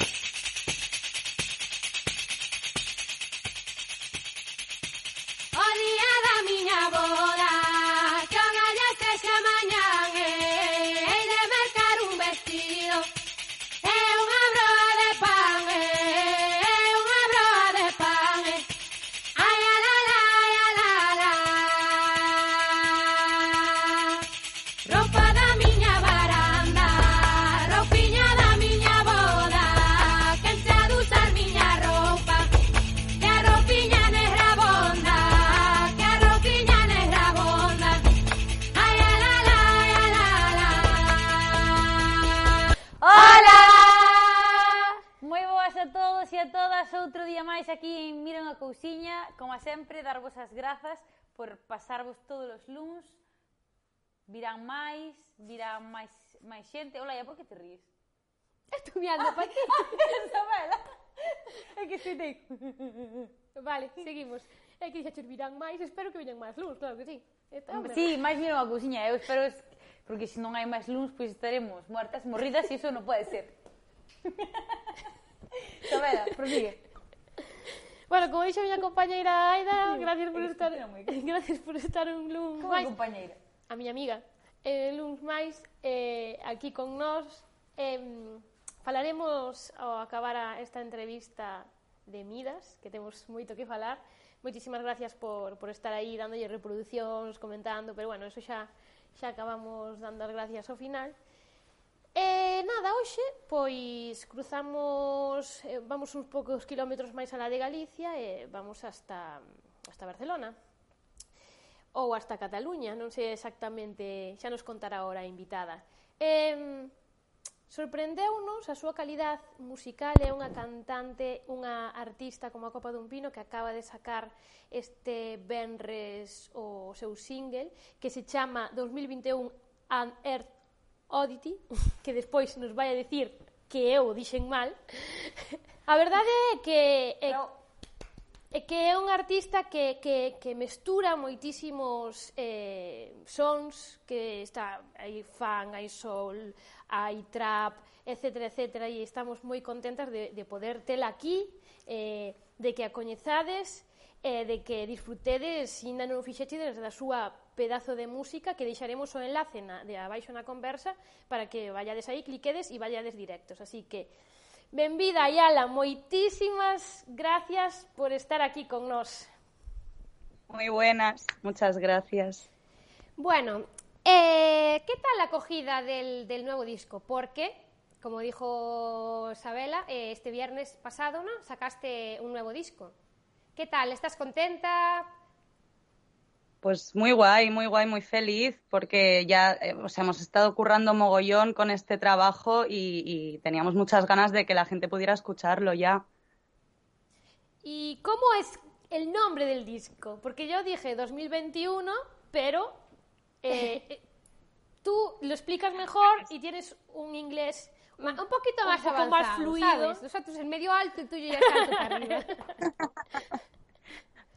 you Como sempre, darvos as grazas por pasarvos todos os luns. Virán máis, virán máis, máis xente. Olaia, por que te ríes? Estou mirando para ti. Isabela. É que se te... Vale, seguimos. É que xa virán máis, espero que veñan máis luns, claro que sí. Eta, sí, máis miro a cousiña, eu espero porque se non hai máis luns, pois estaremos muertas, morridas, e iso non pode ser. Isabela, prosigue. Bueno, como dixo a miña compañeira Aida, gracias por estar, gracias por estar un lunes Como máis. compañeira? A miña amiga. Eh, lunes máis eh, aquí con nós. Eh, falaremos ao acabar a esta entrevista de Midas, que temos moito que falar. Moitísimas gracias por, por estar aí dándolle reproducións, comentando, pero bueno, eso xa xa acabamos dando as gracias ao final. E nada, hoxe, pois cruzamos, eh, vamos uns poucos kilómetros máis alá de Galicia e vamos hasta, hasta Barcelona ou hasta Cataluña, non sei exactamente, xa nos contará ahora a invitada. Eh, sorprendeu-nos a súa calidad musical é unha cantante, unha artista como a Copa dun Pino que acaba de sacar este Benres o seu single que se chama 2021 An Earth Oddity, que despois nos vai a decir que eu o dixen mal. A verdade é que é, é que é un artista que, que, que mestura moitísimos eh, sons que está hai fan, hai soul, hai trap, etc, etc, e estamos moi contentas de, de poder tela aquí, eh, de que a coñezades, eh, de que disfrutedes, se ainda non o fixetes, da súa pedazo de música que deixaremos o enlace na, de abaixo na conversa para que vayades aí, cliquedes e vayades directos. Así que, benvida, Ayala, moitísimas gracias por estar aquí con nós. Muy buenas, muchas gracias. Bueno, eh, ¿qué tal la acogida del, del nuevo disco? Porque, como dijo Sabela, eh, este viernes pasado ¿no? sacaste un nuevo disco. ¿Qué tal? ¿Estás contenta? Pues muy guay, muy guay, muy feliz, porque ya eh, o sea, hemos estado currando mogollón con este trabajo y, y, teníamos muchas ganas de que la gente pudiera escucharlo ya. ¿Y cómo es el nombre del disco? Porque yo dije 2021, pero eh, tú lo explicas mejor y tienes un inglés un poquito más, un poco avanzado, más fluido. ¿sabes? Nosotros en medio alto y tú ya estás arriba.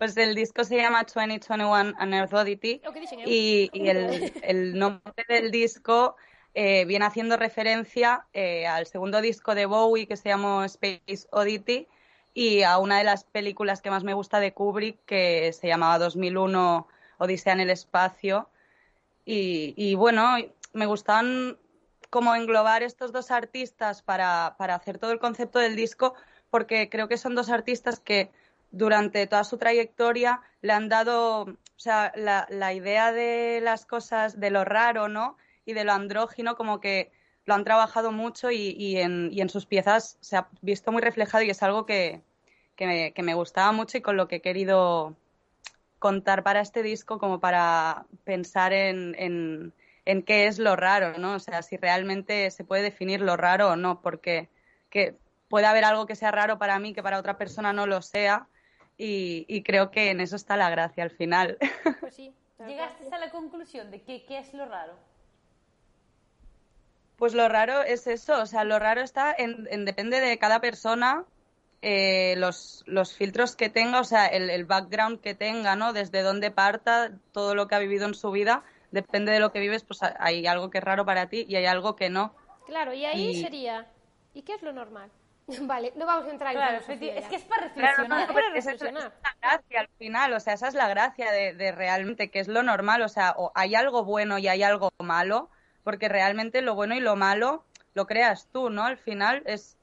Pues el disco se llama 2021 An Earth Oddity y, y el, el, nombre del disco eh, viene haciendo referencia eh, al segundo disco de Bowie que se llama Space Oddity y a una de las películas que más me gusta de Kubrick que se llamaba 2001 Odisea en el espacio. Y, y bueno, me gustaban como englobar estos dos artistas para, para hacer todo el concepto del disco porque creo que son dos artistas que durante toda su trayectoria le han dado, o sea, la, la, idea de las cosas, de lo raro, ¿no? Y de lo andrógino, como que lo han trabajado mucho y, y, en, y en, sus piezas se ha visto muy reflejado y es algo que, que, me, gustaba mucho y con lo que he querido contar para este disco, como para pensar en, en, en qué es lo raro, ¿no? O sea, si realmente se puede definir lo raro o no, porque que puede haber algo que sea raro para mí que para otra persona no lo sea y, y, creo que en eso está la gracia al final. Pues sí. ¿Llegaste a la conclusión de que, qué es lo raro? Pues lo raro es eso, o sea, lo raro está en, en depende de cada persona, eh, los, los, filtros que tenga, o sea, el, el, background que tenga, ¿no? Desde dónde parta, todo lo que ha vivido en su vida, depende de lo que vives, pues hay algo que es raro para ti y hay algo que no. Claro, y ahí y... sería, ¿y qué es lo normal? Vale, no vamos a entrar claro, en filosofía. Es que es para reflexionar. Claro, no, para reflexionar. Esa es la gracia al final, o sea, esa es la gracia de, de, realmente, que es lo normal, o sea, o hay algo bueno y hay algo malo, porque realmente lo bueno y lo malo lo creas tú, ¿no? Al final es...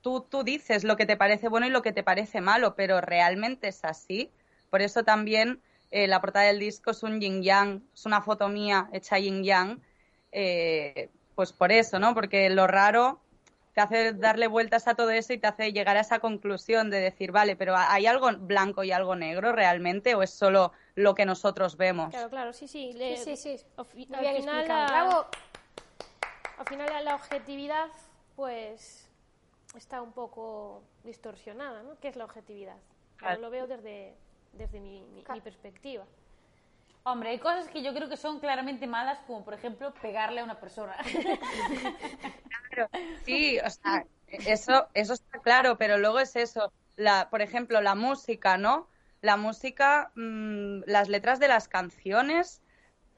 Tú, tú dices lo que te parece bueno y lo que te parece malo, pero realmente es así. Por eso también eh, la portada del disco es un yin yang, es una foto mía hecha yin yang, eh, pues por eso, ¿no? Porque lo raro te hace darle vueltas a todo eso y te hace llegar a esa conclusión de decir, vale, pero ¿hay algo blanco y algo negro realmente o es solo lo que nosotros vemos? Claro, claro, sí, sí. sí, sí, al, final la, al final la objetividad, pues, está un poco distorsionada, ¿no? ¿Qué es la objetividad? Claro. lo veo desde, desde mi perspectiva. Hombre, hay cosas que yo creo que son claramente malas, como por ejemplo pegarle a una persona. Claro, sí, o sea, eso, eso está claro, pero luego es eso. La, por ejemplo, la música, ¿no? La música, mm, las letras de las canciones,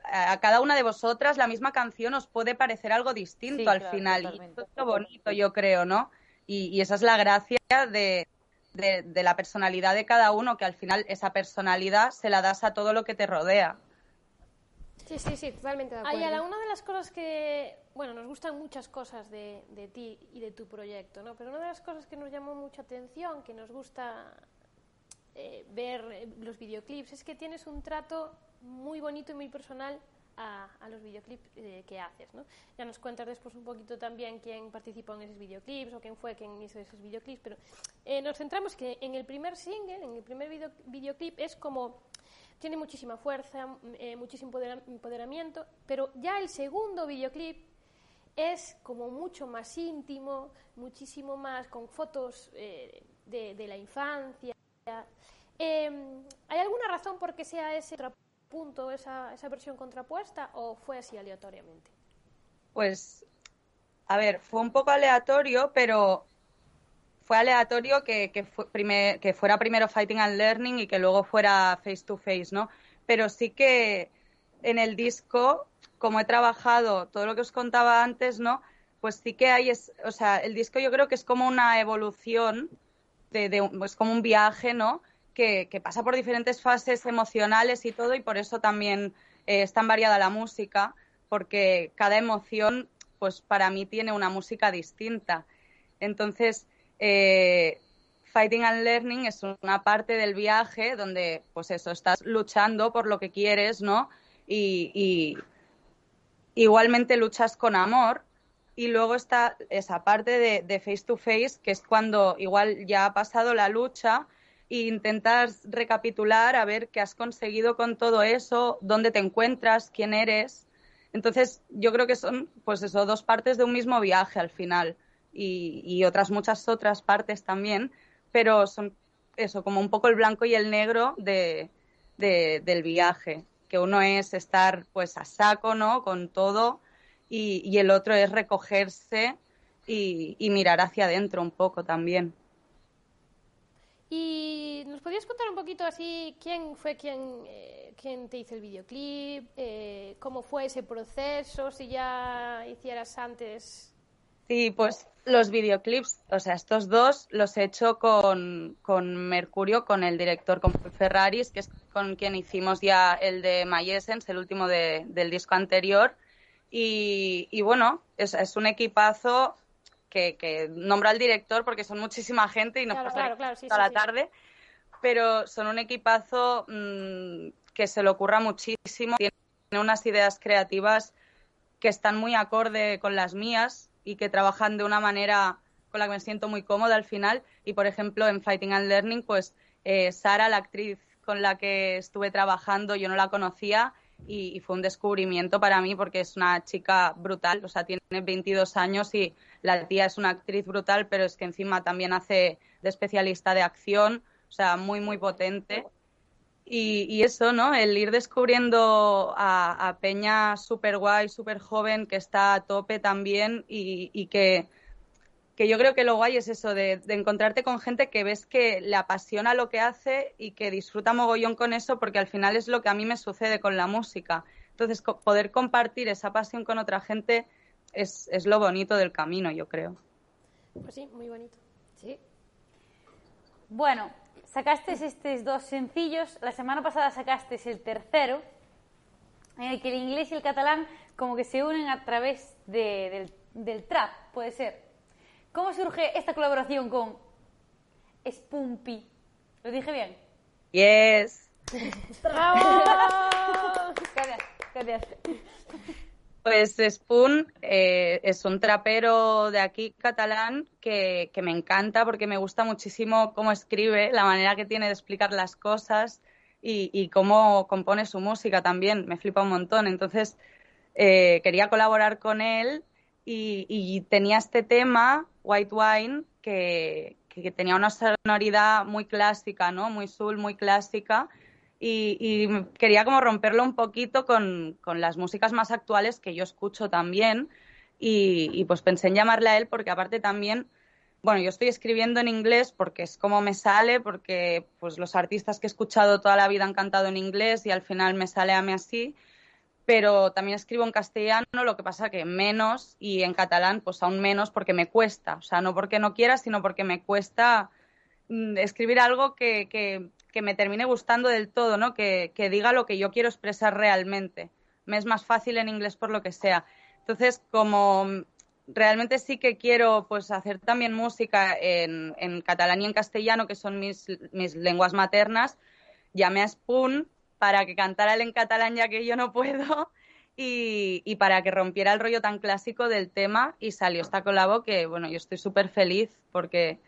a cada una de vosotras la misma canción os puede parecer algo distinto al final. Y eso es lo bonito, yo creo, ¿no? y esa es la gracia de, de, la personalidad de cada uno, que al final esa personalidad se la das a todo lo que te rodea. Sí, sí, sí, totalmente de acuerdo. Ayala, una de las cosas que, bueno, nos gustan muchas cosas de, de, ti y de tu proyecto, ¿no? Pero una de las cosas que nos llamó mucha atención, que nos gusta eh, ver eh, los videoclips, es que tienes un trato muy bonito y muy personal a, los videoclips eh, que haces. ¿no? Ya nos cuentas después un poquito también quién participó en esos videoclips o quién fue quien hizo esos videoclips, pero eh, nos centramos que en el primer single, en el primer video, videoclip, es como tiene muchísima fuerza, eh, muchísimo empoderamiento, pero ya el segundo videoclip es como mucho más íntimo, muchísimo más con fotos de, de, la infancia. ¿Hay alguna razón por qué sea ese punto esa, esa versión contrapuesta o fue así aleatoriamente? Pues, a ver, fue un poco aleatorio, pero fue aleatorio que, que, fue que fuera primero Fighting and Learning y que luego fuera Face to Face, ¿no? Pero sí que en el disco, como he trabajado todo lo que os contaba antes, ¿no? Pues sí que hay, es, o sea, el disco yo creo que es como una evolución, de, de pues como un viaje, ¿no? que, pasa por diferentes fases emocionales y todo, y por eso también eh, es tan variada la música, porque cada emoción, pues para mí tiene una música distinta. Entonces, eh, Fighting and Learning es una parte del viaje donde, pues eso, estás luchando por lo que quieres, ¿no? Y, igualmente luchas con amor. Y luego está esa parte de, face to face, que es cuando igual ya ha pasado la lucha, e intentas recapitular a ver qué has conseguido con todo eso, dónde te encuentras, quién eres. Entonces, yo creo que son, pues eso, dos partes de un mismo viaje al final y, otras muchas otras partes también, pero son eso, como un poco el blanco y el negro de, del viaje, que uno es estar pues a saco, ¿no? Con todo y, y el otro es recogerse y, mirar hacia adentro un poco también. ¿Y nos podías contar un poquito así quién fue quien, eh, te hizo el videoclip? Eh, ¿Cómo fue ese proceso? Si ya hicieras antes. Sí, pues los videoclips, o sea, estos dos los he hecho con, Mercurio, con el director, con Ferraris, que es con quien hicimos ya el de My Essence, el último del disco anterior. Y, bueno, es, es un equipazo que, nombro al director porque son muchísima gente y nos claro, toda la tarde, pero son un equipazo mm, que se le ocurra muchísimo, tiene unas ideas creativas que están muy acorde con las mías y que trabajan de una manera con la que me siento muy cómoda al final. Y, por ejemplo, en Fighting and Learning, pues eh, Sara, la actriz con la que estuve trabajando, yo no la conocía y, fue un descubrimiento para mí porque es una chica brutal, o sea, tiene 22 años y la tía es una actriz brutal, pero es que encima también hace de especialista de acción, o sea, muy, muy potente. Y, eso, ¿no? El ir descubriendo a, Peña súper guay, súper joven, que está a tope también y que que yo creo que lo guay es eso, de, encontrarte con gente que ves que le apasiona lo que hace y que disfruta mogollón con eso, porque al final es lo que a mí me sucede con la música. Entonces, poder compartir esa pasión con otra gente es, es lo bonito del camino, yo creo. Pues sí, muy bonito. Sí. Bueno, sacaste estos dos sencillos, la semana pasada sacaste el tercero, en el que el inglés y el catalán como que se unen a través del, del trap, puede ser. ¿Cómo surge esta colaboración con Spunky? ¿Lo dije bien? Yes. ¡Bravo! Gracias, gracias. Pues Spoon eh, es un trapero de aquí catalán que, me encanta porque me gusta muchísimo cómo escribe, la manera que tiene de explicar las cosas y, cómo compone su música también. Me flipa un montón. Entonces eh, quería colaborar con él y, tenía este tema, White Wine, que, que tenía una sonoridad muy clásica, ¿no? Muy soul, muy clásica y, quería como romperlo un poquito con, las músicas más actuales que yo escucho también. Y, pues pensé en llamarle a él porque aparte también, bueno, yo estoy escribiendo en inglés porque es como me sale, porque pues los artistas que he escuchado toda la vida han cantado en inglés y al final me sale a mí así, pero también escribo en castellano, lo que pasa que menos y en catalán pues aún menos porque me cuesta, o sea, no porque no quiera, sino porque me cuesta mm, escribir algo que me termine gustando del todo, ¿no? Que, diga lo que yo quiero expresar realmente. Me es más fácil en inglés por lo que sea. Entonces, como realmente sí que quiero pues hacer también música en, catalán y en castellano, que son mis, mis lenguas maternas, llamé a Spoon para que cantara él en catalán ya que yo no puedo y, y, para que rompiera el rollo tan clásico del tema y salió esta colabo que, bueno, yo estoy súper feliz porque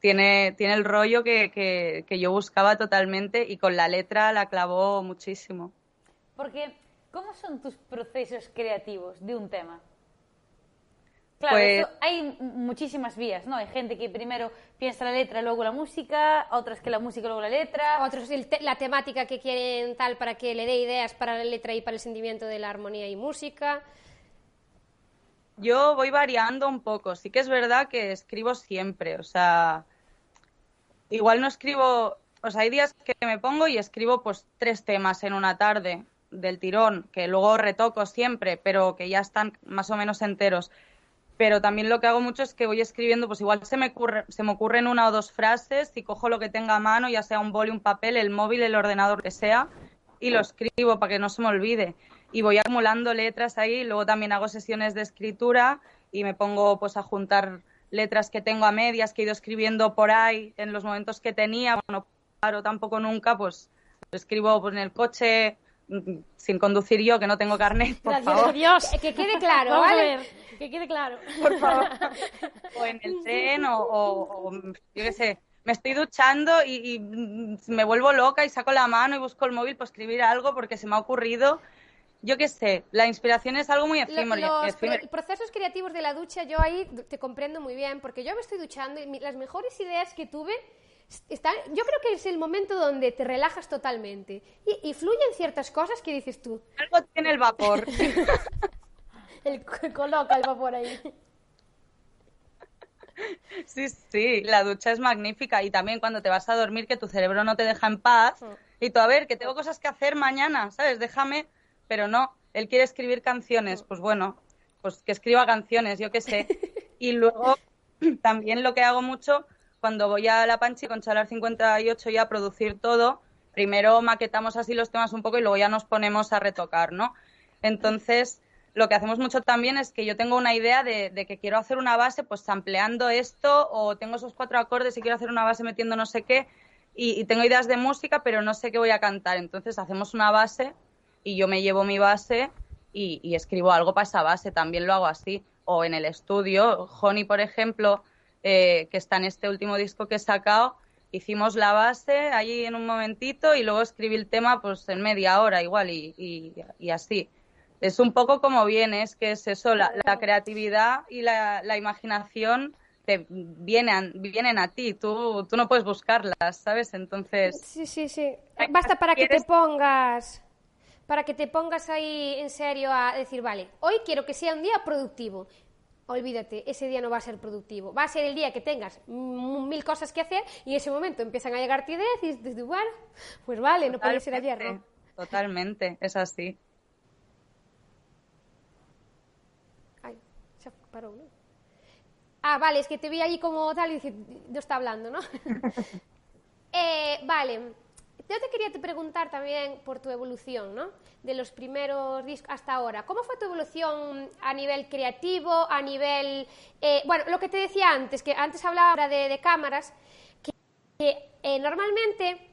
tiene, tiene el rollo que, yo buscaba totalmente y con la letra la clavó muchísimo. Porque, ¿cómo son tus procesos creativos de un tema? Claro, pues hay muchísimas vías, ¿no? Hay gente que primero piensa la letra, luego la música, otras que la música, luego la letra. Otros la temática que quieren tal para que le dé ideas para la letra y para el sentimiento de la armonía y música. Yo voy variando un poco. Sí que es verdad que escribo siempre. O sea, igual no escribo. O sea, hay días que me pongo y escribo pues tres temas en una tarde del tirón, que luego retoco siempre, pero que ya están más o menos enteros. Pero también lo que hago mucho es que voy escribiendo, pues igual se me, ocurre, se me ocurren una o dos frases y cojo lo que tenga a mano, ya sea un boli, un papel, el móvil, el ordenador, que sea, y lo escribo para que no se me olvide y voy acumulando letras ahí. Luego también hago sesiones de escritura y me pongo pues a juntar letras que tengo a medias, que he ido escribiendo por ahí en los momentos que tenía. Bueno, paro tampoco nunca, pues escribo pues, en el coche mm, sin conducir yo, que no tengo carnet, por Gracias favor. Dios, que quede claro, ¿vale? Que quede claro. Por favor. O en el tren, o, yo qué sé, me estoy duchando y, y, mm, me vuelvo loca y saco la mano y busco el móvil para escribir algo porque se me ha ocurrido yo qué sé, la inspiración es algo muy efímero. Los procesos creativos de la ducha, yo ahí te comprendo muy bien, porque yo me estoy duchando y las mejores ideas que tuve están, yo creo que es el momento donde te relajas totalmente y, fluyen ciertas cosas que dices tú. Algo tiene el vapor. el, coloca el vapor ahí. Sí, sí, la ducha es magnífica y también cuando te vas a dormir que tu cerebro no te deja en paz mm. y tú, a ver, que tengo cosas que hacer mañana, ¿sabes? Déjame pero no, él quiere escribir canciones, pues bueno, pues que escriba canciones, yo qué sé. Y luego también lo que hago mucho cuando voy a La Panchi con Chalar 58 ya a producir todo, primero maquetamos así los temas un poco y luego ya nos ponemos a retocar, ¿no? Entonces, lo que hacemos mucho también es que yo tengo una idea de, que quiero hacer una base, pues ampliando esto, o tengo esos cuatro acordes y quiero hacer una base metiendo no sé qué, y tengo ideas de música, pero no sé qué voy a cantar. Entonces hacemos una base y yo me llevo mi base y, escribo algo para esa base, también lo hago así. O en el estudio, Honey, por ejemplo, eh, que está en este último disco que he sacado, hicimos la base allí en un momentito y luego escribí el tema pues en media hora igual y, así. Es un poco como viene, es que es eso, la, creatividad y la, imaginación te vienen, vienen a ti, tú, tú no puedes buscarlas, ¿sabes? Entonces... Sí, sí, sí. Basta para que te pongas para que te pongas ahí en serio a decir, vale, hoy quiero que sea un día productivo. Olvídate, ese día no va a ser productivo. Va a ser el día que tengas mil cosas que hacer y en ese momento empiezan a llegarte ideas y dices, bueno, pues vale, no puede ser ayer, ¿no? Totalmente, es así. Ay, se paró, ¿no? Ah, vale, es que te vi ahí como tal y dije, no está hablando, ¿no? eh, vale, yo te quería preguntar también por tu evolución, ¿no? De los primeros discos hasta ahora. ¿Cómo fue tu evolución a nivel creativo, a nivel... Eh, bueno, lo que te decía antes, que antes hablaba de, de cámaras, que, que eh, normalmente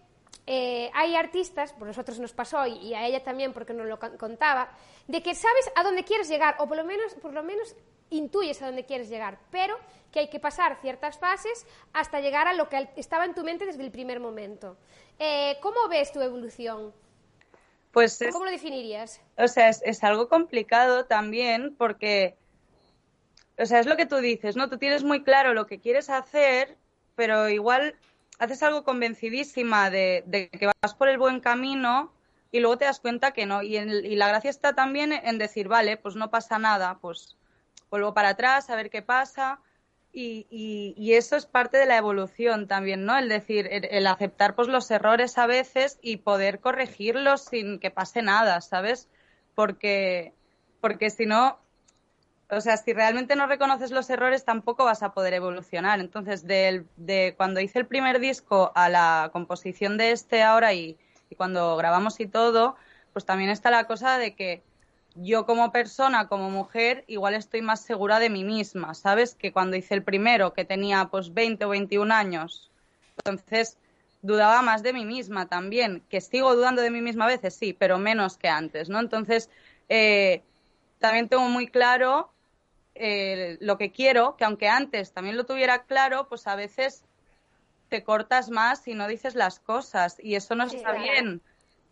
eh, hay artistas, por nosotros nos pasó y, a ella también porque nos lo contaba, de que sabes a dónde quieres llegar o por lo menos, por lo menos intuyes a dónde quieres llegar, pero que hay que pasar ciertas fases hasta llegar a lo que estaba en tu mente desde el primer momento. Eh, ¿Cómo ves tu evolución? Pues ¿Cómo lo definirías? O sea, es, es, algo complicado también porque, o sea, es lo que tú dices, ¿no? Tú tienes muy claro lo que quieres hacer, pero igual haces algo convencidísima de, que vas por el buen camino y luego te das cuenta que no. Y, y, la gracia está también en decir, vale, pues no pasa nada, pues vuelvo para atrás a ver qué pasa. Y, eso es parte de la evolución también, ¿no? El decir, el, aceptar pues los errores a veces y poder corregirlos sin que pase nada, ¿sabes? Porque, porque si no, o sea, si realmente no reconoces los errores, tampoco vas a poder evolucionar. Entonces, de, de cuando hice el primer disco a la composición de este ahora y, cuando grabamos y todo, pues también está la cosa de que yo como persona, como mujer, igual estoy más segura de mí misma, ¿sabes? Que cuando hice el primero, que tenía pues 20 o 21 años. Entonces, dudaba más de mí misma también, que sigo dudando de mí misma a veces, sí, pero menos que antes, ¿no? Entonces, eh, también tengo muy claro eh, lo que quiero, que aunque antes también lo tuviera claro, pues a veces te cortas más y no dices las cosas y eso no está bien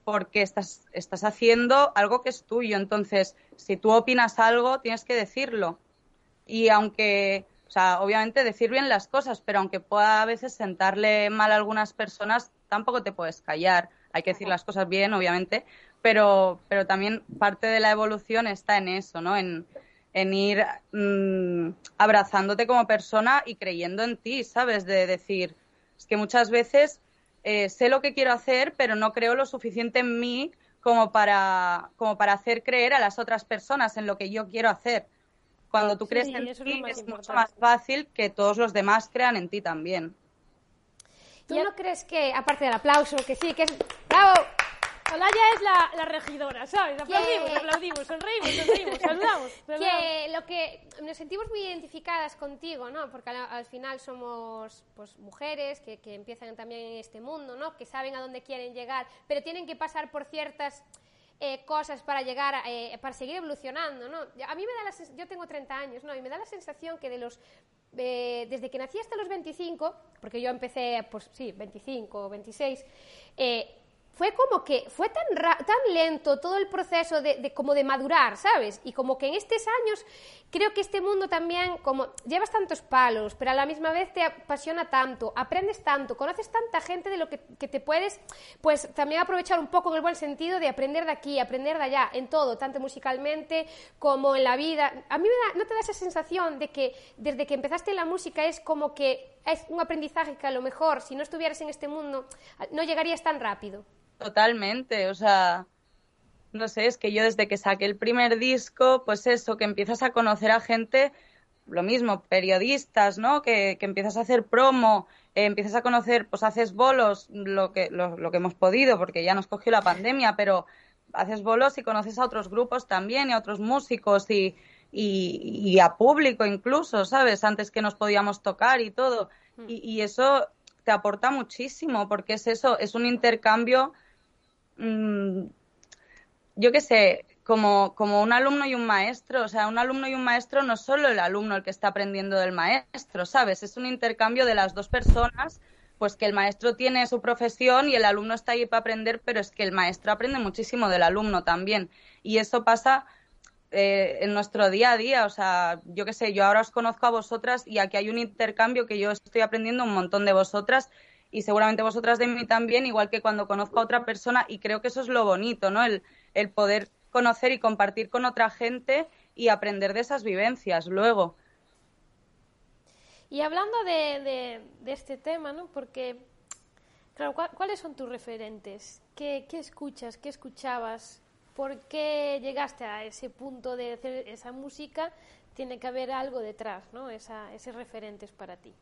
porque estás, estás haciendo algo que es tuyo. Entonces, si tú opinas algo, tienes que decirlo. Y aunque, o sea, obviamente decir bien las cosas, pero aunque pueda a veces sentarle mal a algunas personas, tampoco te puedes callar. Hay que decir las cosas bien, obviamente, pero, pero también parte de la evolución está en eso, ¿no? En, en ir mm, abrazándote como persona y creyendo en ti, ¿sabes? De decir, es que muchas veces eh, sé lo que quiero hacer, pero no creo lo suficiente en mí como para, como para hacer creer a las otras personas en lo que yo quiero hacer. Cuando tú crees en ti es, mucho más fácil que todos los demás crean en ti también. ¿Tú no crees que, aparte del aplauso, que sí, que es... ¡Bravo! Olaya es la, la regidora, ¿sabes? Aplaudimos, aplaudimos, sonreímos, sonreímos, saludamos, Que lo que nos sentimos muy identificadas contigo, ¿no? Porque al, final somos pues, mujeres que, que, empiezan también en este mundo, ¿no? Que saben a dónde quieren llegar, pero tienen que pasar por ciertas eh, cosas para llegar, eh, para seguir evolucionando, ¿no? A mí me da la yo tengo 30 años, ¿no? Y me da la sensación que de los eh, desde que nací hasta los 25, porque yo empecé, pues sí, 25 o 26, eh, fue como que fue tan, lento todo el proceso de, como de madurar, ¿sabes? Y como que en estos años creo que este mundo también, como llevas tantos palos, pero a la misma vez te apasiona tanto, aprendes tanto, conoces tanta gente de lo que, te puedes, pues también aprovechar un poco en el buen sentido de aprender de aquí, aprender de allá, en todo, tanto musicalmente como en la vida. A mí me ¿no te da esa sensación de que desde que empezaste la música es como que es un aprendizaje que a lo mejor si no estuvieras en este mundo no llegarías tan rápido? Totalmente, o sea, no sé, es que yo desde que saqué el primer disco, pues eso, que empiezas a conocer a gente, lo mismo, periodistas, ¿no? Que, que empiezas a hacer promo, eh, empiezas a conocer, pues haces bolos, lo que, lo, lo, que hemos podido, porque ya nos cogió la pandemia, pero haces bolos y conoces a otros grupos también y a otros músicos y, y, y a público incluso, ¿sabes? Antes que nos podíamos tocar y todo. Mm. Y, y eso te aporta muchísimo, porque es eso, es un intercambio Mm, yo qué sé, como, como un alumno y un maestro, o sea, un alumno y un maestro no es solo el alumno el que está aprendiendo del maestro, ¿sabes? Es un intercambio de las dos personas, pues que el maestro tiene su profesión y el alumno está ahí para aprender, pero es que el maestro aprende muchísimo del alumno también. Y eso pasa eh, en nuestro día a día, o sea, yo qué sé, yo ahora os conozco a vosotras y aquí hay un intercambio que yo estoy aprendiendo un montón de vosotras y seguramente vosotras de mí también, igual que cuando conozco a otra persona y creo que eso es lo bonito, ¿no? El, el poder conocer y compartir con otra gente y aprender de esas vivencias luego. Y hablando de, de, este tema, ¿no? Porque, claro, ¿cuáles son tus referentes? ¿Qué, ¿Qué escuchas? ¿Qué escuchabas? ¿Por qué llegaste a ese punto de hacer esa música tiene que haber algo detrás, ¿no? Esa, ese referentes para ti.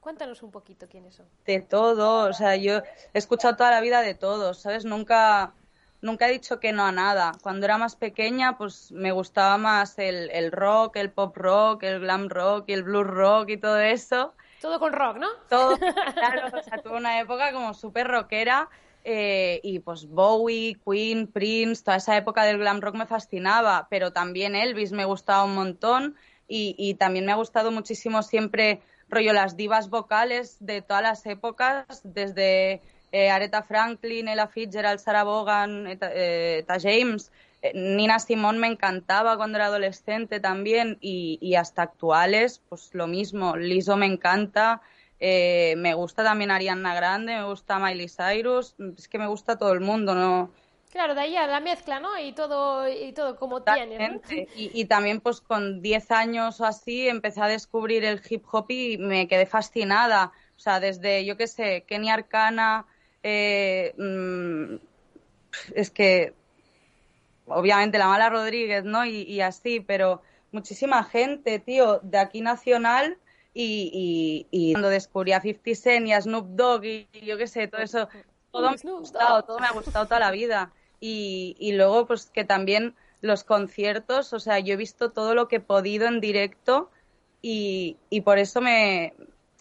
Cuéntanos un poquito quiénes son. De todo, o sea, yo he escuchado toda la vida de todos, ¿sabes? Nunca, nunca he dicho que no a nada. Cuando era más pequeña, pues me gustaba más el, el rock, el pop rock, el glam rock y el blues rock y todo eso. Todo con rock, ¿no? Todo, claro, o sea, tuve una época como súper rockera eh, y pues Bowie, Queen, Prince, toda esa época del glam rock me fascinaba, pero también Elvis me gustaba un montón y, y también me ha gustado muchísimo siempre rollo las divas vocales de todas las épocas, desde eh, Aretha Franklin, Ella Fitzgerald, Sarah Vaughan, Eta, eh, James. Eh, Nina Simone me encantaba cuando era adolescente también y, y hasta actuales, pues lo mismo. Liso me encanta, eh, me gusta también Ariana Grande, me gusta Miley Cyrus, es que me gusta todo el mundo, ¿no? Claro, de ahí a la mezcla, ¿no? Y todo, y todo como tiene. ¿no? Y, y, también, pues con 10 años o así, empecé a descubrir el hip hop y me quedé fascinada. O sea, desde, yo qué sé, Kenny Arcana, eh, mmm, es que, obviamente, la mala Rodríguez, ¿no? Y, y, así, pero muchísima gente, tío, de aquí nacional. Y, y, cuando descubrí a 50 Cent y a Snoop Dogg y, y yo qué sé, todo eso, todo me ha gustado, todo me ha gustado toda la vida. Y, y, luego, pues que también los conciertos, o sea, yo he visto todo lo que he podido en directo y, y por eso me,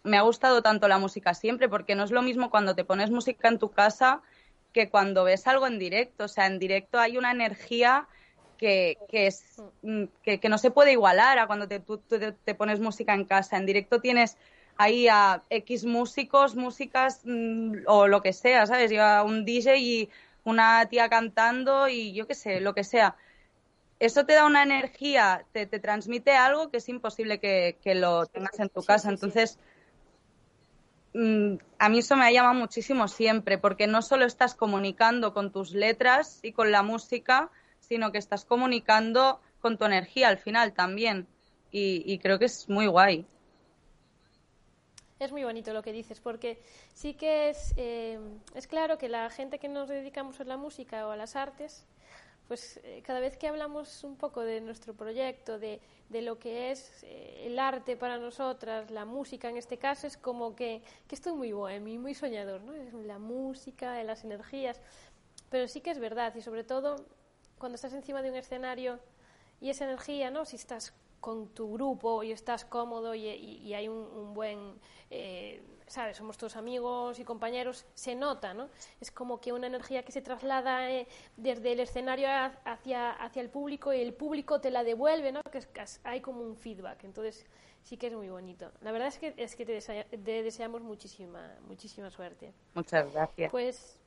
me, ha gustado tanto la música siempre, porque no es lo mismo cuando te pones música en tu casa que cuando ves algo en directo. O sea, en directo hay una energía que, que, es, que, que no se puede igualar a cuando te, tú, te, te pones música en casa. En directo tienes ahí a X músicos, músicas mmm, o lo que sea, ¿sabes? Yo a un DJ y una tía cantando y yo qué sé, lo que sea. Eso te da una energía, te, te transmite algo que es imposible que, que lo tengas en tu casa. Entonces, mmm, a mí eso me ha llamado muchísimo siempre, porque no solo estás comunicando con tus letras y con la música, sino que estás comunicando con tu energía al final también. Y, y creo que es muy guay. Es muy bonito lo que dices, porque sí que es, eh, es claro que la gente que nos dedicamos a la música o a las artes, pues eh, cada vez que hablamos un poco de nuestro proyecto, de, de lo que es eh, el arte para nosotras, la música en este caso, es como que, que estoy muy bohemio, muy soñador, ¿no? Es la música, las energías, pero sí que es verdad, y sobre todo cuando estás encima de un escenario y esa energía, ¿no? Si estás con tu grupo y estás cómodo y, y, y hay un, un buen, eh, ¿sabes? Somos todos amigos y compañeros, se nota, ¿no? Es como que una energía que se traslada eh, desde el escenario hacia, hacia el público y el público te la devuelve, ¿no? Que es, hay como un feedback, entonces sí que es muy bonito. La verdad es que, es que te, desea, te deseamos muchísima, muchísima suerte. Muchas gracias. Pues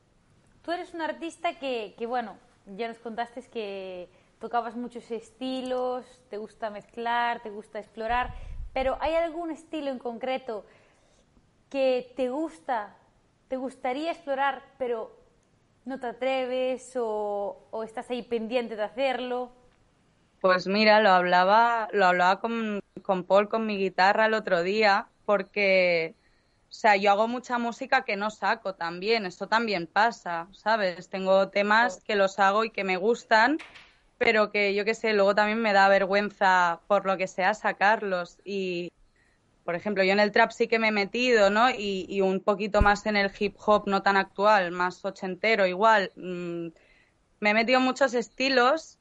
tú eres un artista que, que bueno, ya nos contaste que tocabas muchos estilos, te gusta mezclar, te gusta explorar, pero ¿hay algún estilo en concreto que te gusta, te gustaría explorar, pero no te atreves o, o estás ahí pendiente de hacerlo? Pues mira, lo hablaba, lo hablaba con, con Paul, con mi guitarra el otro día, porque o sea, yo hago mucha música que no saco también, esto también pasa, ¿sabes? Tengo temas que los hago y que me gustan, pero que yo qué sé, luego también me da vergüenza por lo que sea sacarlos. Y, por ejemplo, yo en el trap sí que me he metido, ¿no? Y, y un poquito más en el hip hop no tan actual, más ochentero igual. Mm, me he metido en muchos estilos,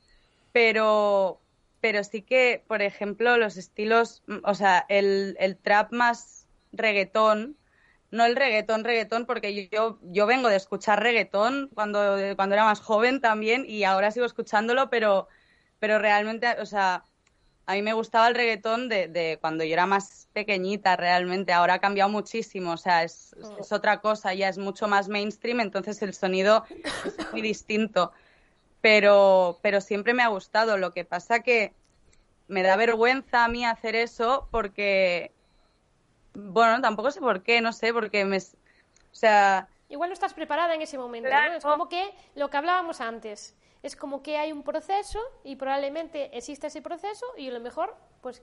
pero, pero sí que, por ejemplo, los estilos, o sea, el, el trap más reggaetón, no el reggaetón, reggaetón, porque yo, yo vengo de escuchar reggaetón cuando, cuando era más joven también y ahora sigo escuchándolo, pero, pero realmente, o sea, a mí me gustaba el reggaetón de, de cuando yo era más pequeñita realmente, ahora ha cambiado muchísimo, o sea, es, es otra cosa, ya es mucho más mainstream, entonces el sonido es muy distinto, pero, pero siempre me ha gustado, lo que pasa que me da vergüenza a mí hacer eso porque bueno, tampoco sé por qué, no sé, porque me... O sea... Igual no estás preparada en ese momento, claro. ¿no? Es como que lo que hablábamos antes. Es como que hay un proceso y probablemente existe ese proceso y a lo mejor, pues,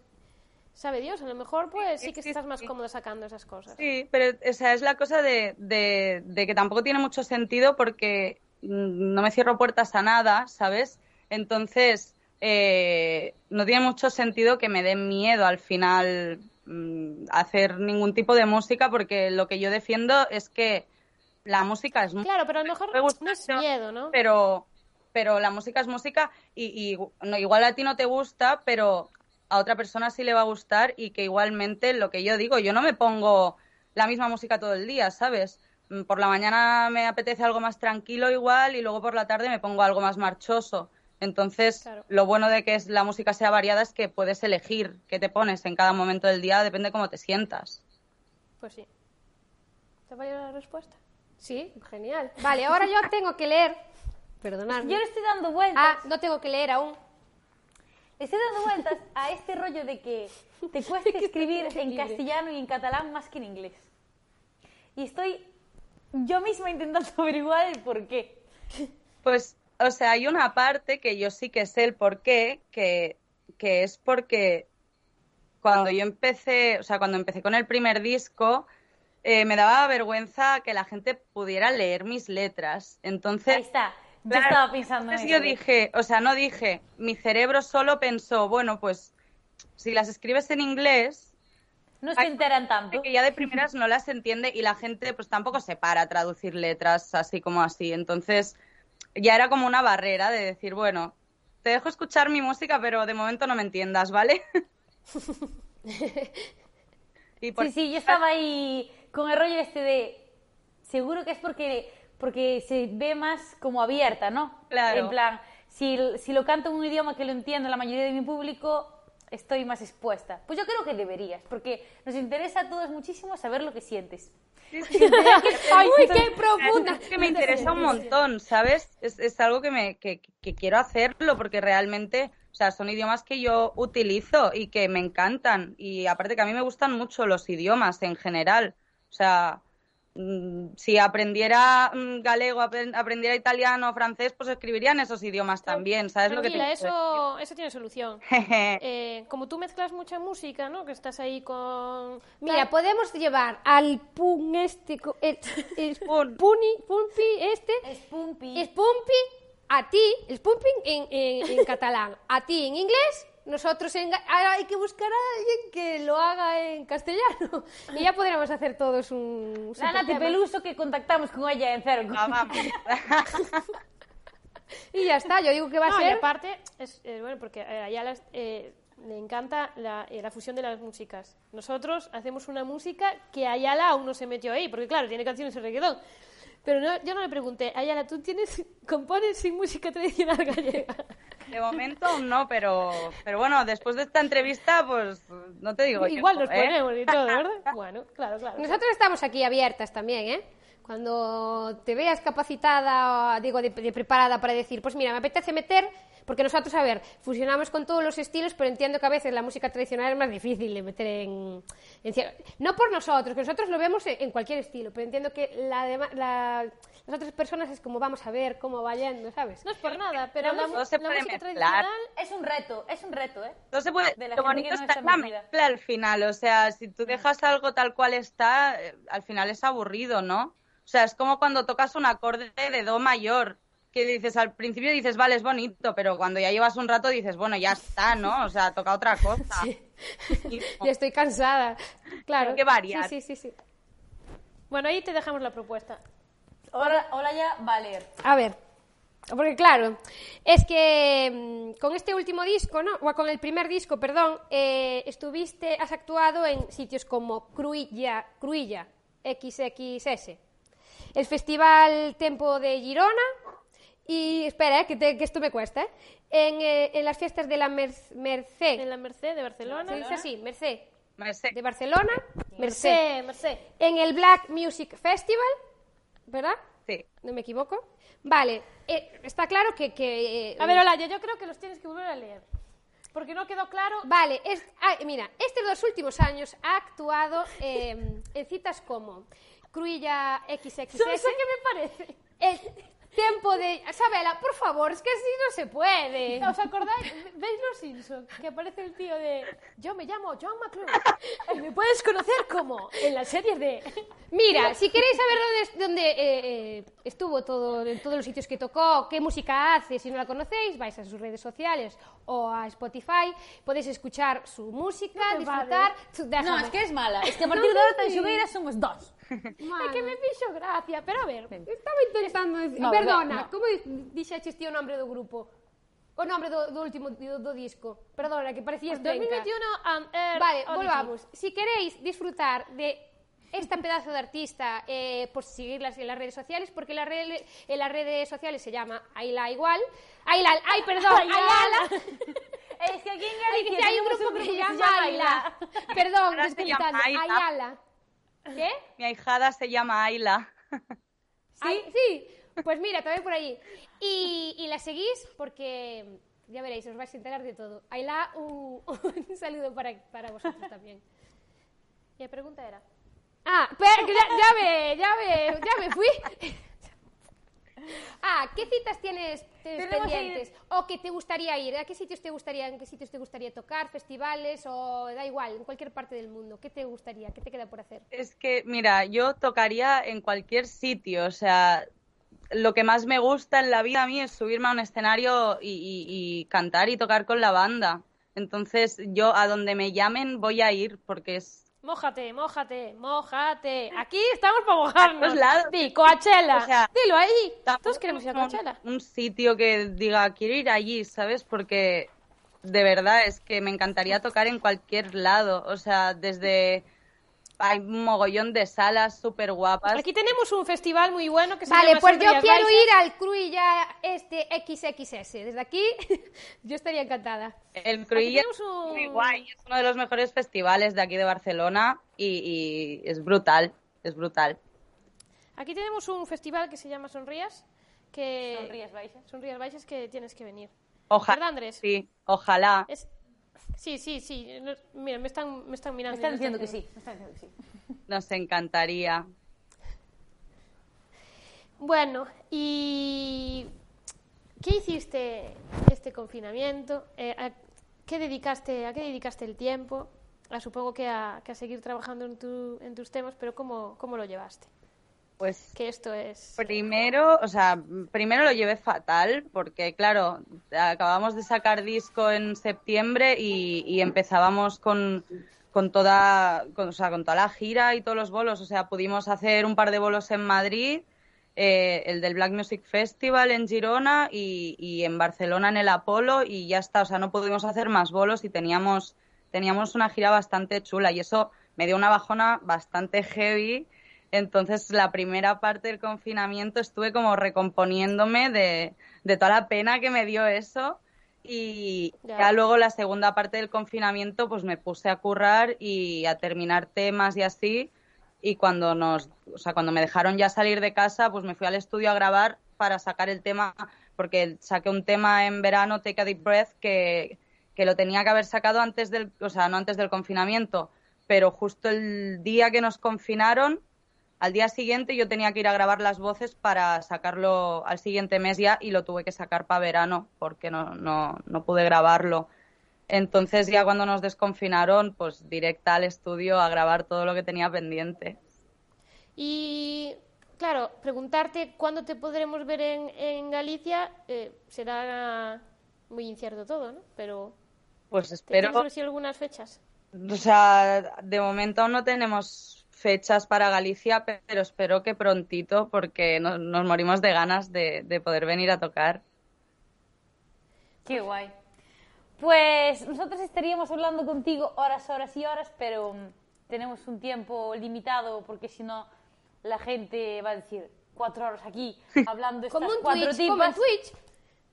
sabe Dios, a lo mejor pues sí que estás más cómodo sacando esas cosas. Sí, pero o sea, es la cosa de, de, de que tampoco tiene mucho sentido porque no me cierro puertas a nada, ¿sabes? Entonces, eh, no tiene mucho sentido que me dé miedo al final hacer ningún tipo de música porque lo que yo defiendo es que la música es Claro, pero a lo mejor no es miedo, ¿no? Pero, pero la música es música y, no, igual a ti no te gusta, pero a otra persona sí le va a gustar y que igualmente lo que yo digo, yo no me pongo la misma música todo el día, ¿sabes? Mm, por la mañana me apetece algo más tranquilo igual y luego por la tarde me pongo algo más marchoso. Entonces, lo bueno de que la música sea variada es que puedes elegir qué te pones en cada momento del día, depende de cómo te sientas. Pues sí. ¿Te ha valido la respuesta? Sí, genial. Vale, ahora yo tengo que leer. Perdonadme. Yo le estoy dando vueltas. Ah, no tengo que leer aún. estoy dando vueltas a este rollo de que te cuesta escribir en castellano y en catalán más que en inglés. Y estoy yo misma intentando averiguar el por qué. Pues o sea, hay una parte que yo sí que sé el por qué, que, que es porque cuando yo empecé, o sea, cuando empecé con el primer disco, eh, me daba vergüenza que la gente pudiera leer mis letras. Entonces. Ahí está. Yo estaba pensando en eso. yo dije, o sea, no dije, mi cerebro solo pensó, bueno, pues si las escribes en inglés. No se enteran tanto. Que ya de primeras no las entiende y la gente, pues tampoco se para a traducir letras así como así. Entonces ya era como una barrera de decir, bueno, te dejo escuchar mi música, pero de momento no me entiendas, ¿vale? Sí, sí, yo estaba ahí con el rollo este de, seguro que es porque, porque se ve más como abierta, ¿no? Claro. En plan, si, si lo canto en un idioma que lo entiende la mayoría de mi público, estoy más expuesta. Pues yo creo que deberías, porque nos interesa a todos muchísimo saber lo que sientes. Ay, qué profunda. Es que me interesa un montón, ¿sabes? Es, es algo que, me, que, que, quiero hacerlo porque realmente, o sea, son idiomas que yo utilizo y que me encantan. Y aparte que a mí me gustan mucho los idiomas en general. O sea, si aprendiera mm, galego, aprendiera italiano, francés, pues escribirían esos idiomas también, ¿sabes lo que te eso, eso tiene solución. eh, como tú mezclas mucha música, ¿no? Que estás ahí con... Mira, podemos llevar al pun este... El, el puni, pumpi este... Spumpi. Spumpi a ti, el pumping en, en, en catalán, a ti en inglés nosotros en... ahora hay que buscar a alguien que lo haga en castellano y ya podríamos hacer todos un... La Nati Peluso que contactamos con ella en Cerco. Ah, y ya está, yo digo que va a ser... Y aparte, es eh, bueno, porque a Ayala eh, le encanta la, eh, la, fusión de las músicas. Nosotros hacemos una música que Ayala aún no se metió ahí, porque claro, tiene canciones de reggaetón. Pero no, yo no le pregunté, Ayala, ¿tú tienes, compones sin música tradicional gallega? De momento no, pero, pero bueno, después de esta entrevista, pues no te digo. Igual nos ¿eh? ponemos y todo, ¿verdad? bueno, claro, claro. Nosotros estamos aquí abiertas también, ¿eh? Cuando te veas capacitada, digo, de, preparada para decir, pues mira, me apetece meter porque nosotros, a ver, fusionamos con todos los estilos, pero entiendo que a veces la música tradicional es más difícil de meter en... no por nosotros, que nosotros lo vemos en, cualquier estilo, pero entiendo que la, la, las otras personas es como vamos a ver cómo va yendo, ¿sabes? No es por nada, pero la, música tradicional es un reto, es un reto, ¿eh? No se puede, lo bonito está la mezcla al final, o sea, si tú dejas algo tal cual está, eh, al final es aburrido, ¿no? O sea, es como cuando tocas un acorde de do mayor que dices, al principio dices, vale, es bonito, pero cuando ya llevas un rato dices, bueno, ya está, ¿no? O sea, toca otra cosa. Sí. ya estoy cansada. Claro. que variar. Sí, sí, sí, Bueno, ahí te dejamos la propuesta. Hola, hola ya, vale. A ver, porque claro, es que mm, con este último disco, ¿no? O con el primer disco, perdón, eh, estuviste, has actuado en sitios como Cruilla, Cruilla XXS, el Festival Tempo de Girona, y espera, eh, que, te, que, esto me cuesta, ¿eh? En, eh, en, las fiestas de la Merced. En la Merced de Barcelona. ¿Se dice así? Merced. Merced. De Barcelona. Merced. Merced. En el Black Music Festival, ¿verdad? Sí. ¿No me equivoco? Vale, eh, está claro que... que a ver, Olaya, yo creo que los tienes que volver a leer. Porque no quedó claro... Vale, es, ah, mira, estos dos últimos años ha actuado en citas como Cruilla XXS... ¿Sabes qué me parece? El, tiempo de... Sabela, por favor, es que así no se puede. ¿Os acordáis? ¿Veis los Simpsons? Que aparece el tío de... Yo me llamo John McClure y me puedes conocer como en la serie de... Mira, si queréis saber dónde, dónde eh, eh, estuvo todo, en todos los sitios que tocó, qué música hace, si no la conocéis, vais a sus redes sociales o a Spotify, podéis escuchar su música, No disfrutar... No, es que es mala. Es que a partir de ahora tan somos dos. É que me fixo gracia, pero a ver, Estaba intentando decir... No, Perdona, no. como dixeches ti o nombre do grupo? O nombre do, do último do, do disco. Perdona, que parecías penca. 2021 and Air Vale, Odyssey. volvamos. Si queréis disfrutar de esta pedazo de artista, eh, pues seguirlas en las redes sociales, porque la red- en las redes sociales se llama Ayla igual. Ayla, ay, perdón, Ayala. Es que aquí en Ay, que Galicia hay un tenemos grupo que se llama Ayla. Perdón, Ahora se llama Ayla. Ayala. ¿Qué? Mi ahijada se llama Ayla. ¿Sí? sí. Pues mira, también por ahí. Y, y la seguís porque ya veréis, os vais a enterar de todo. Ayla, un, un saludo para, para vosotros también. Y la pregunta era... Ah, pero que ya, ya me, ya me, ya me fui. Ah, ¿qué citas tienes Tenemos pendientes? ¿O que te gustaría ir? ¿A qué sitios te gustaría, en qué sitios te gustaría tocar? ¿Festivales? O da igual, en cualquier parte del mundo. ¿Qué te gustaría? ¿Qué te queda por hacer? Es que, mira, yo tocaría en cualquier sitio, o sea, lo que más me gusta en la vida a mí es subirme a un escenario y, y- y cantar y tocar con la banda. Entonces, yo a donde me llamen voy a ir porque es Mójate, mójate, mójate. Aquí estamos para mojarnos. lados. Di, Coachella. O sea, Dilo ahí. Todos queremos ir a Coachella. Un sitio que diga, quiero ir allí, ¿sabes? Porque de verdad es que me encantaría tocar en cualquier lado. O sea, desde... Hay un mogollón de salas súper guapas. Aquí tenemos un festival muy bueno que se Vale, llama pues yo quiero Baixas. ir al Cruilla este XXS. Desde aquí, yo estaría encantada. El tenemos es un- muy guay, es uno de los mejores festivales de aquí de Barcelona y, y es brutal, es brutal. Aquí tenemos un festival que se llama Sonrías. Que... Sonrías Baixas. Sonrías Baixas que tienes que venir. Ojalá, ¿Verdad, Andrés? sí, ojalá. Es... Sí, sí, sí. No- Mira, me están, me están Me mirando. están me diciendo que están sí. Me están diciendo que sí. Nos encantaría. Bueno, ¿y qué hiciste este confinamiento? Eh, a, ¿qué dedicaste, ¿A qué dedicaste el tiempo? Ah, supongo que a, que a seguir trabajando en, tu, en tus temas, pero ¿cómo, ¿cómo lo llevaste? Pues Que esto es... primero, o sea, primero lo llevé fatal porque, claro, acabamos de sacar disco en septiembre y, y empezábamos con, con toda, con, o sea, con toda la gira y todos los bolos. O sea, pudimos hacer un par de bolos en Madrid, eh, el del Black Music Festival en Girona y, y en Barcelona en el Apolo y ya está. O sea, no pudimos hacer más bolos y teníamos, teníamos una gira bastante chula y eso me dio una bajona bastante heavy. Entonces, la primera parte del confinamiento estuve como recomponiéndome de, de toda la pena que me dio eso. Y Ya. ya luego la segunda parte del confinamiento, pues me puse a currar y a terminar temas y así. Y cuando nos, o sea, cuando me dejaron ya salir de casa, pues me fui al estudio a grabar para sacar el tema, porque saqué un tema en verano, Take a Deep Breath, que, que lo tenía que haber sacado antes del, o sea, no antes del confinamiento, pero justo el día que nos confinaron, al día siguiente yo tenía que ir a grabar las voces para sacarlo al siguiente mes ya y lo tuve que sacar para verano porque no, no, no pude grabarlo. Entonces ya cuando nos desconfinaron, pues directa al estudio a grabar todo lo que tenía pendiente. Y, claro, preguntarte cuándo te podremos ver en, en Galicia eh, será muy incierto todo, ¿no? Pero Pues ¿te espero, tienes algunas fechas? o sea, de momento aún no tenemos fechas para Galicia, pero espero que prontito porque no- nos morimos de ganas de, de poder venir a tocar. Qué guay. Pues nosotros estaríamos hablando contigo horas, horas y horas, pero mm, tenemos un tiempo limitado porque si no la gente va a decir cuatro horas aquí hablando estas Como un cuatro Twitch, como en. Twitch,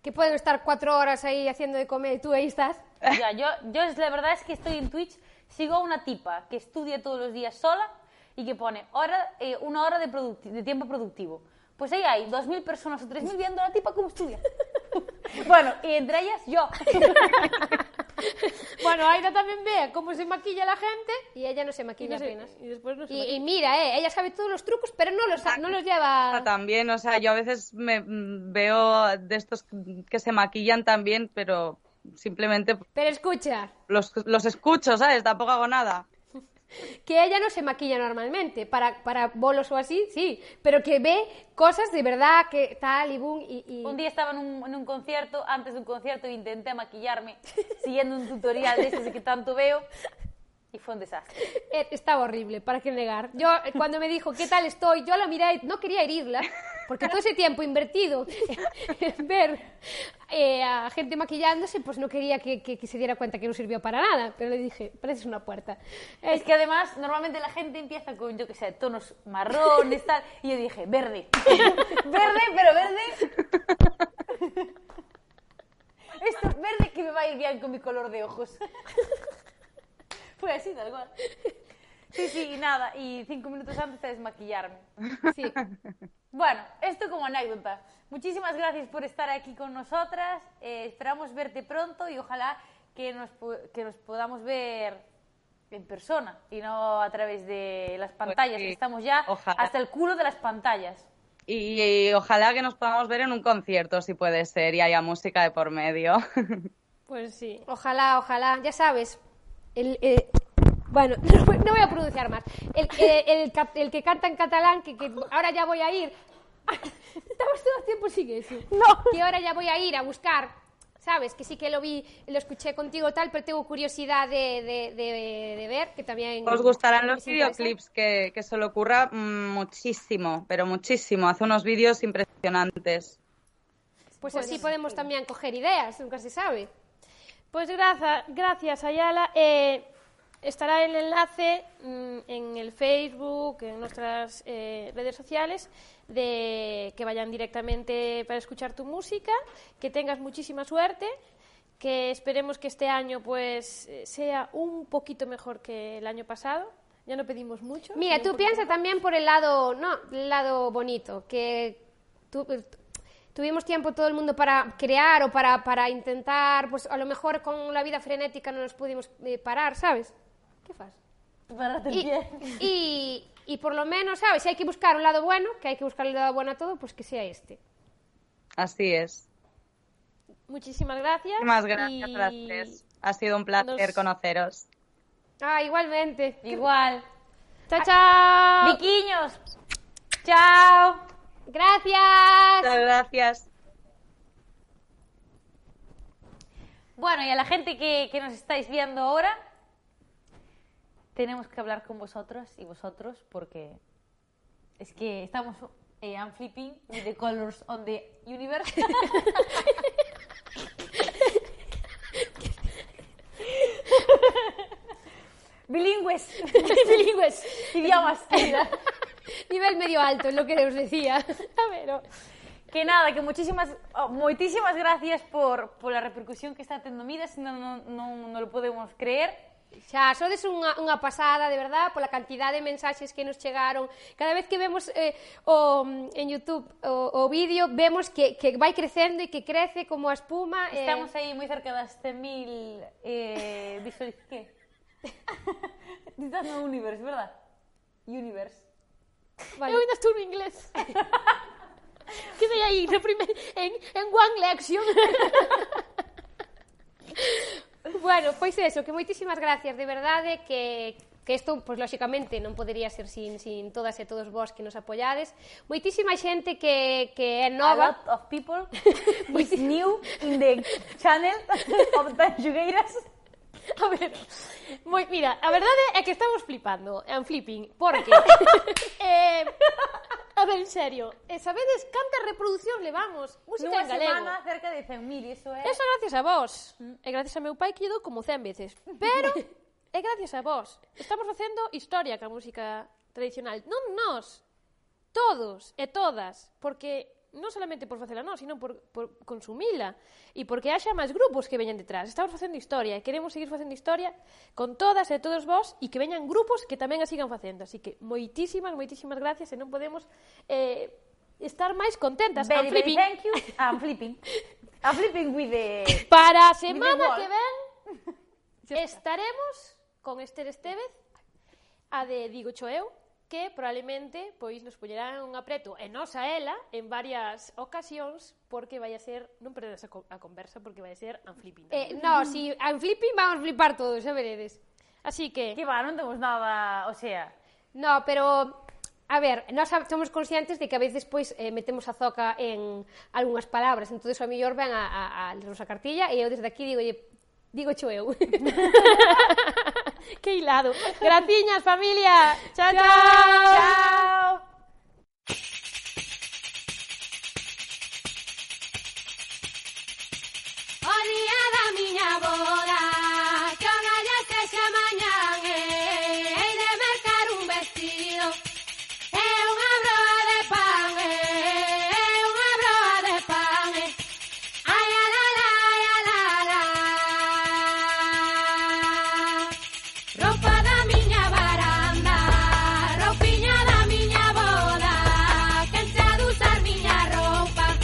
que pueden estar cuatro horas ahí haciendo de comer y tú ahí estás. Ya, yo, yo es- la verdad es que estoy en Twitch, sigo a una tipa que estudia todos los días sola y que pone hora, eh, una hora de, producti- de tiempo productivo. Pues ahí hay 2.000 personas o 3.000 viendo a la tipa cómo estudia. bueno, y entre ellas yo. bueno, Aida también ve cómo se maquilla la gente y ella no se maquilla apenas. Y, después no se y, y, mira, eh, ella sabe todos los trucos, pero no los, no los lleva... También, o sea, yo a veces me veo de estos que se maquillan también, pero simplemente... Pero escucha. Los, los escucho, ¿sabes? Tampoco hago nada que ella no se maquilla normalmente, para, para bolos o así, sí, pero que ve cosas de verdad que tal y boom y... Un día estaba en un, concierto, antes de un concierto intenté maquillarme siguiendo un tutorial de ese que tanto veo y fue un desastre. Eh, estaba horrible, para qué negar. Yo, eh, cuando me dijo, ¿qué tal estoy? Yo la miré, no quería herirla, porque todo ese tiempo invertido en ver eh, a gente maquillándose, pues no quería que, que, que, se diera cuenta que no sirvió para nada. Pero le dije, pareces una puerta. Es que además, normalmente la gente empieza con, yo sé, tonos marrones, tal, y yo dije, verde. verde, pero verde. Esto es verde que me va a ir bien con mi color de ojos. Fue así, tal cual. Sí, sí, y nada, y cinco minutos antes de desmaquillarme. Sí. Bueno, esto como anécdota. Muchísimas gracias por estar aquí con nosotras. Eh, esperamos verte pronto y ojalá que nos, que nos podamos ver en persona y no a través de las pantallas, pues sí. estamos ya ojalá. hasta el culo de las pantallas. Y, y, ojalá que nos podamos ver en un concierto, si puede ser, y haya música de por medio. Pues sí. Ojalá, ojalá. Ya sabes, el, eh, bueno, no, voy a pronunciar más. El, eh, el, el, que canta en catalán, que, que, ahora ya voy a ir. Estamos todo el tiempo sin eso. No. Que ahora ya voy a ir a buscar. ¿Sabes? Que sí que lo vi, lo escuché contigo tal, pero tengo curiosidad de, de, de, de ver, que también... Os gustarán los videoclips, que, que se le ocurra muchísimo, pero muchísimo. Hace unos vídeos impresionantes. Pues así podemos también coger ideas, nunca se sabe. Pues gracias, gracias Ayala. Eh, estará el enlace mmm, en el Facebook, en nuestras eh, redes sociales, de que vayan directamente para escuchar tu música, que tengas muchísima suerte, que esperemos que este año pues sea un poquito mejor que el año pasado. Ya no pedimos mucho. Mira, tú piensas también por el lado, no, el lado bonito, que tú, tuvimos tiempo todo el mundo para crear o para, para intentar, pues a lo mejor con la vida frenética no nos pudimos eh, parar, ¿sabes? ¿Qué fas? Párate y, pie. Y, y por lo menos, ¿sabes? Si hay que buscar un lado bueno, que hay que buscar el lado bueno a todo, pues que sea este. Así es. Muchísimas gracias. Muchísimas gracias y... a las tres. Ha sido un placer nos... conoceros. Ah, igualmente. Igual. Chao, chao. Viquiños. Chao. Gracias. Muchas gracias. Bueno, y a la gente que, que, nos estáis viendo ahora, tenemos que hablar con vosotros y vosotros porque es que estamos. Eh, I'm flipping with the colors on the universe. Bilingües. Bilingües. Idiomas. nivel medio alto, es lo que os decía. A ver, que nada, que muchísimas, oh, moitísimas gracias por, por la repercusión que está tendo Midas, non, non, non, non lo podemos creer. Xa, sodes unha, unha pasada, de verdad, pola cantidad de mensaxes que nos chegaron. Cada vez que vemos eh, o, en Youtube o, o vídeo, vemos que, que vai crecendo e que crece como a espuma. Eh. Estamos eh... aí moi cerca das 100.000 eh, visualizacións. Ditas no Universe, verdad? Universe. Vale. Eu ainda estou no inglés. Quedei aí no primer, en, en One Lection. bueno, pois eso, que moitísimas gracias, de verdade, que, que isto, pois, lóxicamente, non podería ser sin, sin todas e todos vós que nos apoyades. Moitísima xente que, que é nova. A lot of people is new in the channel of the Jugueiras. A ver, moi, mira, a verdade é que estamos flipando, en flipping, porque... eh, a ver, en serio, eh, sabedes cantas reproduccións levamos música Nunha en galego? semana cerca de 100.000, iso é... Eso gracias a vos, e gracias a meu pai que ido como 100 veces, pero é gracias a vos. Estamos facendo historia ca música tradicional, non nós, todos e todas, porque non solamente por facela nós, sino por, por consumila e porque haxa máis grupos que veñan detrás. Estamos facendo historia e queremos seguir facendo historia con todas e todos vós e que veñan grupos que tamén a sigan facendo. Así que moitísimas, moitísimas gracias e non podemos eh, estar máis contentas. Very, I'm flipping. Very thank you. Ah, I'm flipping. I'm flipping with the... Para a semana que ven estaremos con Esther Estevez, a de Digo Choeu, que probablemente pois nos poñerán un apreto e nos a ela en varias ocasións porque vai a ser, non perdes a, co a conversa porque vai a ser unflipping. Eh, no, si unflipping vamos a flipar todos, xa veredes. Así que... Que va, non temos nada, o sea... No, pero A ver, nós somos conscientes de que a veces pois eh, metemos a zoca en algunhas palabras, entonces a mellor ven a, a, a lernos a cartilla e eu desde aquí digo, digo cho eu. que hilado. Graciñas, familia. chao. chao. chao.